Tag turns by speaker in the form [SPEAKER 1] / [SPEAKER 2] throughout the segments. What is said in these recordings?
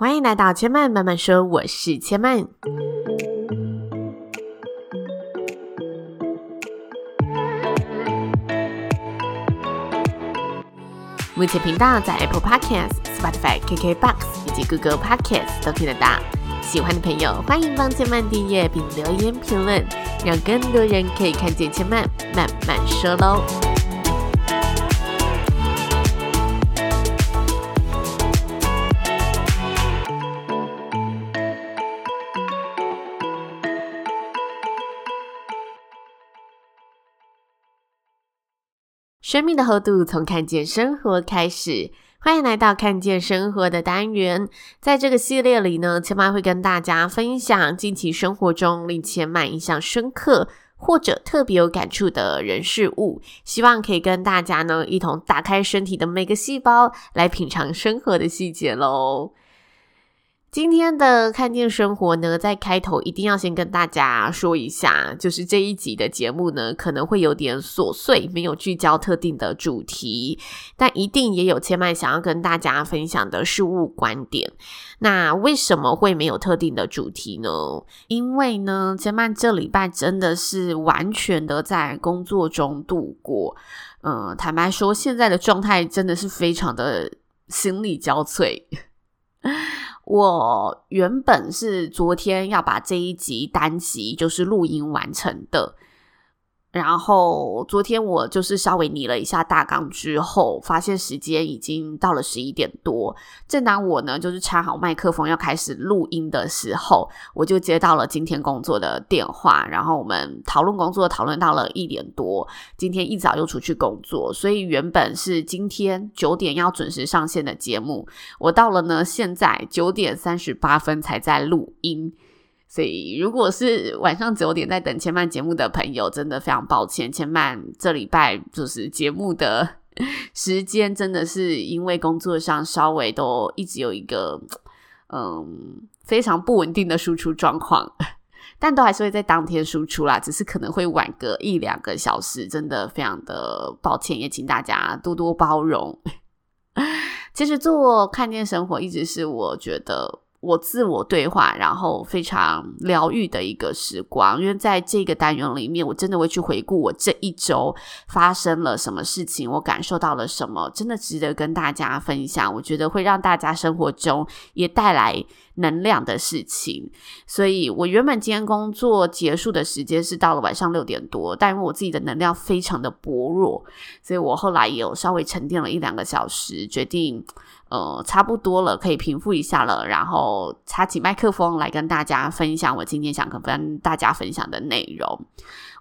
[SPEAKER 1] 欢迎来到千嫚慢慢说，我是千嫚。目前频道在 Apple Podcasts、Spotify、KKBox 以及 Google Podcasts 都听得到。喜欢的朋友，欢迎帮千嫚订阅并留言评论，让更多人可以看见千嫚慢慢说喽。生命的厚度从看见生活开始，欢迎来到看见生活的单元。在这个系列里呢，千妈会跟大家分享近期生活中令千妈印象深刻或者特别有感触的人事物，希望可以跟大家呢一同打开身体的每个细胞，来品尝生活的细节喽。今天的看见生活呢，在开头一定要先跟大家说一下，就是这一集的节目呢，可能会有点琐碎，没有聚焦特定的主题，但一定也有千嫚想要跟大家分享的事物观点。那为什么会没有特定的主题呢？因为呢，千嫚这礼拜真的是完全的在工作中度过。嗯，坦白说，现在的状态真的是非常的心力交瘁。我原本是昨天要把这一集单集就是录音完成的。然后昨天我就是稍微拟了一下大纲之后，发现时间已经到了十一点多。正当我呢就是插好麦克风要开始录音的时候，我就接到了今天工作的电话。然后我们讨论工作，讨论到了一点多。今天一早又出去工作，所以原本是今天九点要准时上线的节目，我到了呢现在九点三十八分才在录音。所以，如果是晚上九点在等千曼节目的朋友，真的非常抱歉。千曼这礼拜就是节目的 时间，真的是因为工作上稍微都一直有一个嗯非常不稳定的输出状况，但都还是会在当天输出啦，只是可能会晚个一两个小时，真的非常的抱歉，也请大家多多包容。其实做看见生活，一直是我觉得。我自我对话，然后非常疗愈的一个时光，因为在这个单元里面，我真的会去回顾我这一周发生了什么事情，我感受到了什么，真的值得跟大家分享。我觉得会让大家生活中也带来能量的事情。所以我原本今天工作结束的时间是到了晚上六点多，但因为我自己的能量非常的薄弱，所以我后来也有稍微沉淀了一两个小时，决定。呃，差不多了，可以平复一下了。然后插起麦克风来跟大家分享我今天想跟大家分享的内容。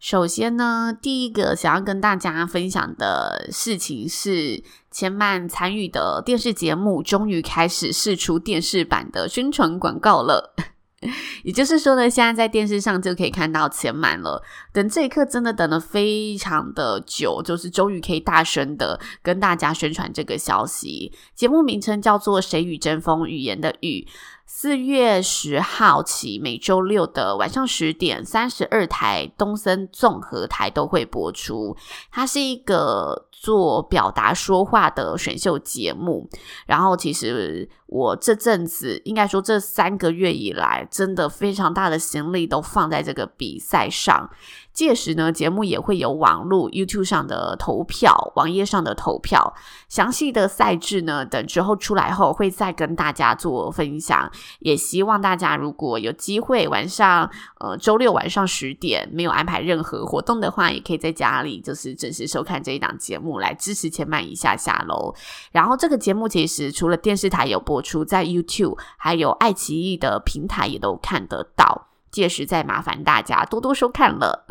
[SPEAKER 1] 首先呢，第一个想要跟大家分享的事情是，千曼参与的电视节目终于开始试出电视版的宣传广告了。也就是说呢，现在在电视上就可以看到钱满了。等这一刻真的等了非常的久，就是终于可以大声的跟大家宣传这个消息。节目名称叫做《谁与争锋》，语言的语。四月十号起，每周六的晚上十点，三十二台东森综合台都会播出。它是一个做表达说话的选秀节目。然后，其实我这阵子，应该说这三个月以来，真的非常大的心力都放在这个比赛上。届时呢，节目也会有网络 YouTube 上的投票，网页上的投票。详细的赛制呢，等之后出来后会再跟大家做分享。也希望大家如果有机会晚上，呃，周六晚上十点没有安排任何活动的话，也可以在家里就是准时收看这一档节目，来支持千嫚一下下喽。然后这个节目其实除了电视台有播出，在 YouTube 还有爱奇艺的平台也都看得到。届时再麻烦大家多多收看了。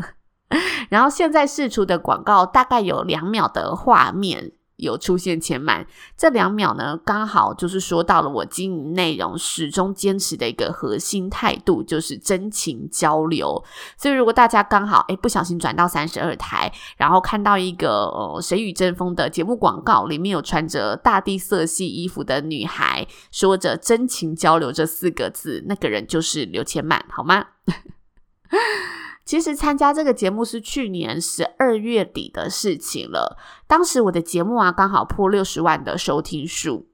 [SPEAKER 1] 然后现在试出的广告大概有两秒的画面有出现千嫚，这两秒呢刚好就是说到了我经营内容始终坚持的一个核心态度，就是真情交流。所以如果大家刚好诶不小心转到三十二台，然后看到一个呃谁与争锋的节目广告，里面有穿着大地色系衣服的女孩，说着真情交流这四个字，那个人就是刘千嫚，好吗？其实参加这个节目是去年十二月底的事情了。当时我的节目啊，刚好破六十万的收听数。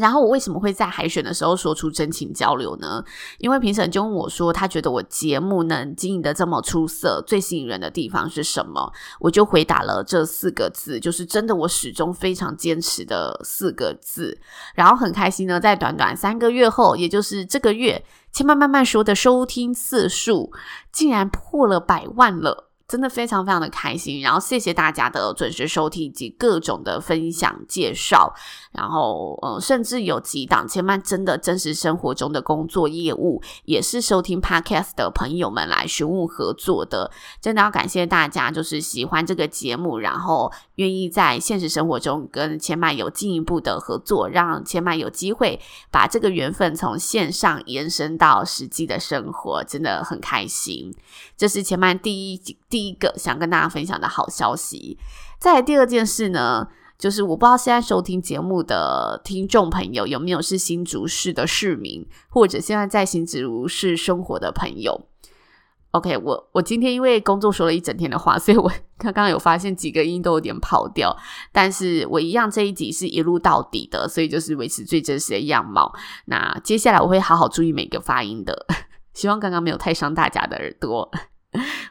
[SPEAKER 1] 然后我为什么会在海选的时候说出真情交流呢？因为评审就问我说，他觉得我节目能经营的这么出色，最吸引人的地方是什么？我就回答了这四个字，就是真的我始终非常坚持的四个字。然后很开心呢，在短短三个月后，也就是这个月，千嫚慢慢说的收听次数竟然破了百万了。真的非常非常的开心，然后谢谢大家的准时收听以及各种的分享介绍，然后呃，甚至有几档千曼真的真实生活中的工作业务，也是收听 Podcast 的朋友们来询问合作的，真的要感谢大家，就是喜欢这个节目，然后愿意在现实生活中跟千曼有进一步的合作，让千曼有机会把这个缘分从线上延伸到实际的生活，真的很开心。这是千嫚第一第。第一个想跟大家分享的好消息，再来第二件事呢，就是我不知道现在收听节目的听众朋友有没有是新竹市的市民，或者现在在新竹市生活的朋友。OK，我我今天因为工作说了一整天的话，所以我 刚刚有发现几个音都有点跑调，但是我一样这一集是一路到底的，所以就是维持最真实的样貌。那接下来我会好好注意每个发音的，希望刚刚没有太伤大家的耳朵。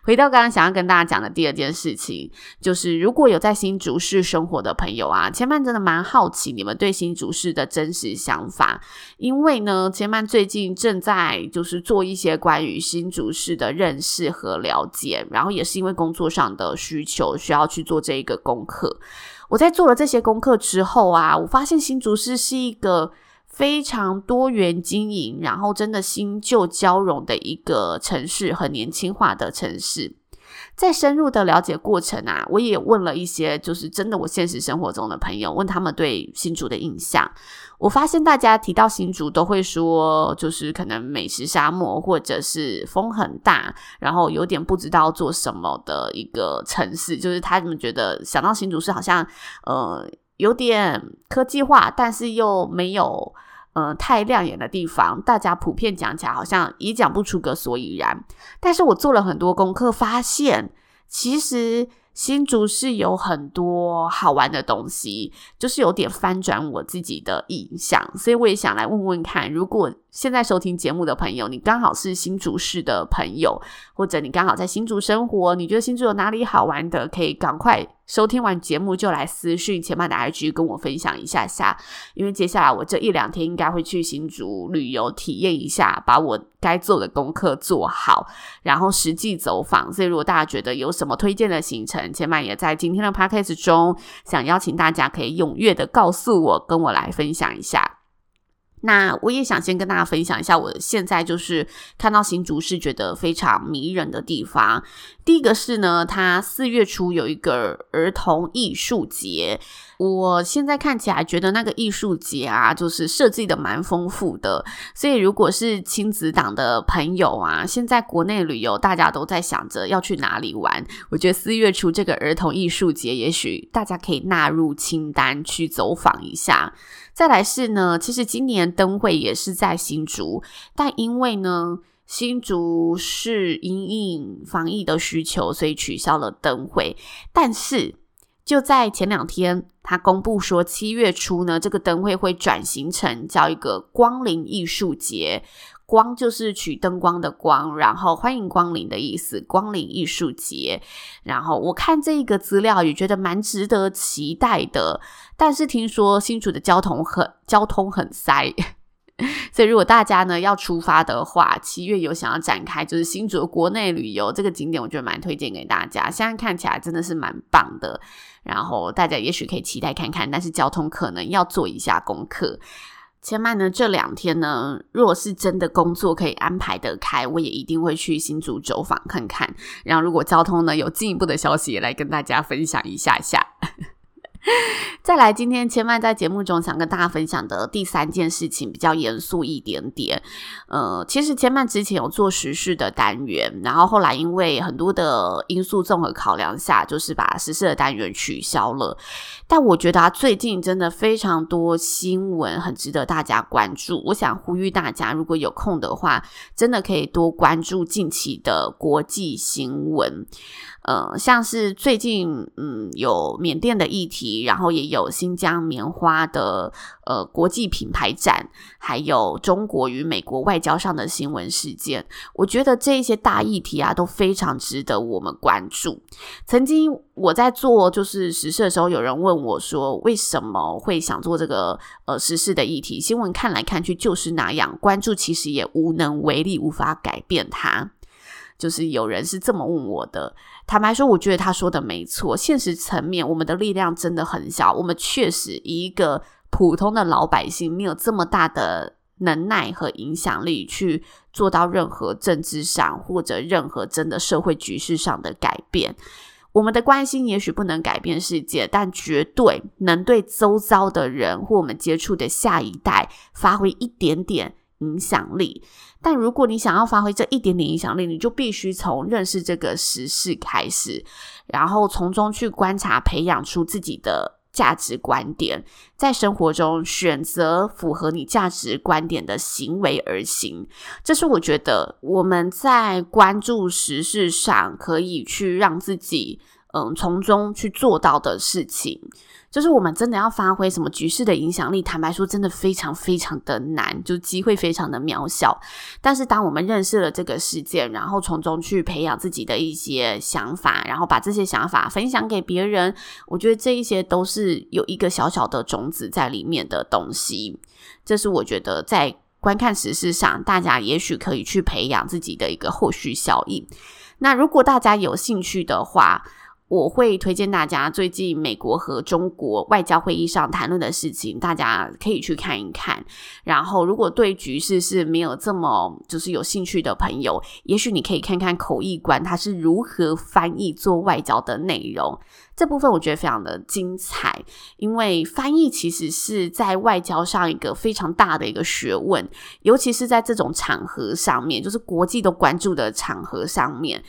[SPEAKER 1] 回到刚刚想要跟大家讲的第二件事情，就是如果有在新竹市生活的朋友啊，千嫚真的蛮好奇你们对新竹市的真实想法，因为呢，千嫚最近正在就是做一些关于新竹市的认识和了解，然后也是因为工作上的需求，需要去做这一个功课。我在做了这些功课之后啊，我发现新竹市是一个。非常多元经营，然后真的新旧交融的一个城市，很年轻化的城市。在深入的了解过程啊，我也问了一些，就是真的我现实生活中的朋友，问他们对新竹的印象。我发现大家提到新竹都会说，就是可能美食沙漠，或者是风很大，然后有点不知道做什么的一个城市。就是他们觉得想到新竹是好像呃有点科技化，但是又没有。呃，太亮眼的地方，大家普遍讲起来好像也讲不出个所以然。但是我做了很多功课，发现其实新竹是有很多好玩的东西，就是有点翻转我自己的印象。所以我也想来问问看，如果现在收听节目的朋友，你刚好是新竹市的朋友，或者你刚好在新竹生活，你觉得新竹有哪里好玩的，可以赶快。收听完节目就来私讯前曼的 IG 跟我分享一下下，因为接下来我这一两天应该会去新竹旅游体验一下，把我该做的功课做好，然后实际走访。所以如果大家觉得有什么推荐的行程，前曼也在今天的 Podcast 中想邀请大家可以踊跃的告诉我，跟我来分享一下。那我也想先跟大家分享一下，我现在就是看到新竹是觉得非常迷人的地方。第一个是呢，它四月初有一个儿童艺术节，我现在看起来觉得那个艺术节啊，就是设计的蛮丰富的。所以如果是亲子党的朋友啊，现在国内旅游大家都在想着要去哪里玩，我觉得四月初这个儿童艺术节，也许大家可以纳入清单去走访一下。再来是呢，其实今年灯会也是在新竹，但因为呢，新竹是因应防疫的需求，所以取消了灯会。但是就在前两天，他公布说七月初呢，这个灯会会转型成叫一个光临艺术节。光就是取灯光的光，然后欢迎光临的意思，光临艺术节。然后我看这个资料也觉得蛮值得期待的，但是听说新竹的交通很交通很塞，所以如果大家呢要出发的话，七月有想要展开就是新竹国内旅游这个景点，我觉得蛮推荐给大家。现在看起来真的是蛮棒的，然后大家也许可以期待看看，但是交通可能要做一下功课。千嫚呢，这两天呢，如果是真的工作可以安排得开，我也一定会去新竹走访看看。然后，如果交通呢有进一步的消息，也来跟大家分享一下下。再来，今天千曼在节目中想跟大家分享的第三件事情比较严肃一点点。呃，其实千曼之前有做时事的单元，然后后来因为很多的因素综合考量下，就是把时事的单元取消了。但我觉得啊，最近真的非常多新闻很值得大家关注。我想呼吁大家，如果有空的话，真的可以多关注近期的国际新闻。呃，像是最近嗯有缅甸的议题。然后也有新疆棉花的呃国际品牌展，还有中国与美国外交上的新闻事件。我觉得这些大议题啊都非常值得我们关注。曾经我在做就是时事的时候，有人问我说，为什么会想做这个呃时事的议题？新闻看来看去就是那样，关注其实也无能为力，无法改变它。就是有人是这么问我的。坦白说，我觉得他说的没错。现实层面，我们的力量真的很小。我们确实一个普通的老百姓，没有这么大的能耐和影响力去做到任何政治上或者任何真的社会局势上的改变。我们的关心也许不能改变世界，但绝对能对周遭的人或我们接触的下一代发挥一点点影响力。但如果你想要发挥这一点点影响力，你就必须从认识这个时事开始，然后从中去观察，培养出自己的价值观点，在生活中选择符合你价值观点的行为而行。这是我觉得我们在关注时事上可以去让自己嗯从中去做到的事情。就是我们真的要发挥什么局势的影响力，坦白说，真的非常非常的难，就机会非常的渺小。但是，当我们认识了这个事件，然后从中去培养自己的一些想法，然后把这些想法分享给别人，我觉得这一些都是有一个小小的种子在里面的东西。这是我觉得在观看时事上，大家也许可以去培养自己的一个后续效应。那如果大家有兴趣的话，我会推荐大家最近美国和中国外交会议上谈论的事情，大家可以去看一看。然后，如果对局势是没有这么就是有兴趣的朋友，也许你可以看看口译官他是如何翻译做外交的内容。这部分我觉得非常的精彩，因为翻译其实是在外交上一个非常大的一个学问，尤其是在这种场合上面，就是国际都关注的场合上面。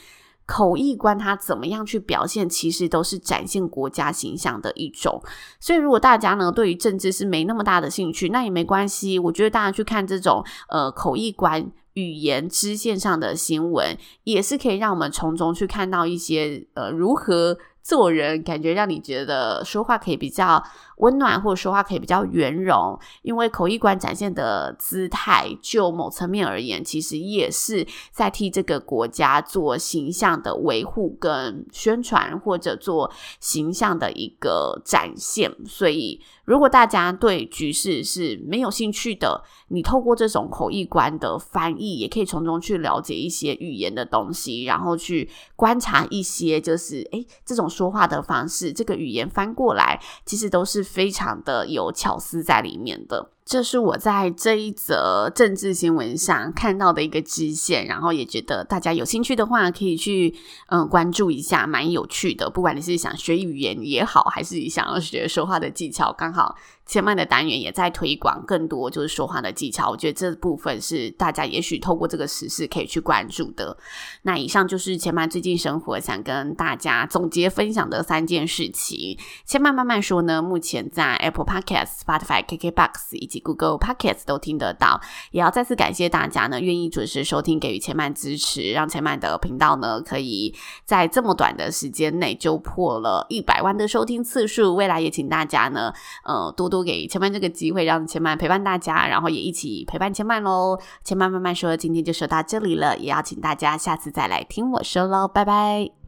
[SPEAKER 1] 口译官他怎么样去表现，其实都是展现国家形象的一种。所以，如果大家呢对于政治是没那么大的兴趣，那也没关系。我觉得大家去看这种呃口译官语言支线上的新闻，也是可以让我们从中去看到一些呃如何。做人感觉让你觉得说话可以比较温暖，或者说话可以比较圆融，因为口译官展现的姿态，就某层面而言，其实也是在替这个国家做形象的维护跟宣传，或者做形象的一个展现。所以，如果大家对局势是没有兴趣的，你透过这种口译官的翻译，也可以从中去了解一些语言的东西，然后去观察一些就是诶这种。说话的方式，这个语言翻过来，其实都是非常的有巧思在里面的。这是我在这一则政治新闻上看到的一个支线，然后也觉得大家有兴趣的话，可以去嗯关注一下，蛮有趣的。不管你是想学语言也好，还是你想要学说话的技巧，刚好。千曼的单元也在推广更多就是说话的技巧，我觉得这部分是大家也许透过这个时事可以去关注的。那以上就是千曼最近生活想跟大家总结分享的三件事情。千曼慢慢说呢，目前在 Apple Podcast、Spotify、KKBox 以及 Google Podcast 都听得到。也要再次感谢大家呢，愿意准时收听，给予千曼支持，让千曼的频道呢可以在这么短的时间内就破了一百万的收听次数。未来也请大家呢，呃，多多。给千万这个机会，让千万陪伴大家，然后也一起陪伴千万喽。千万慢慢说，今天就说到这里了，也要请大家下次再来听我说喽，拜拜。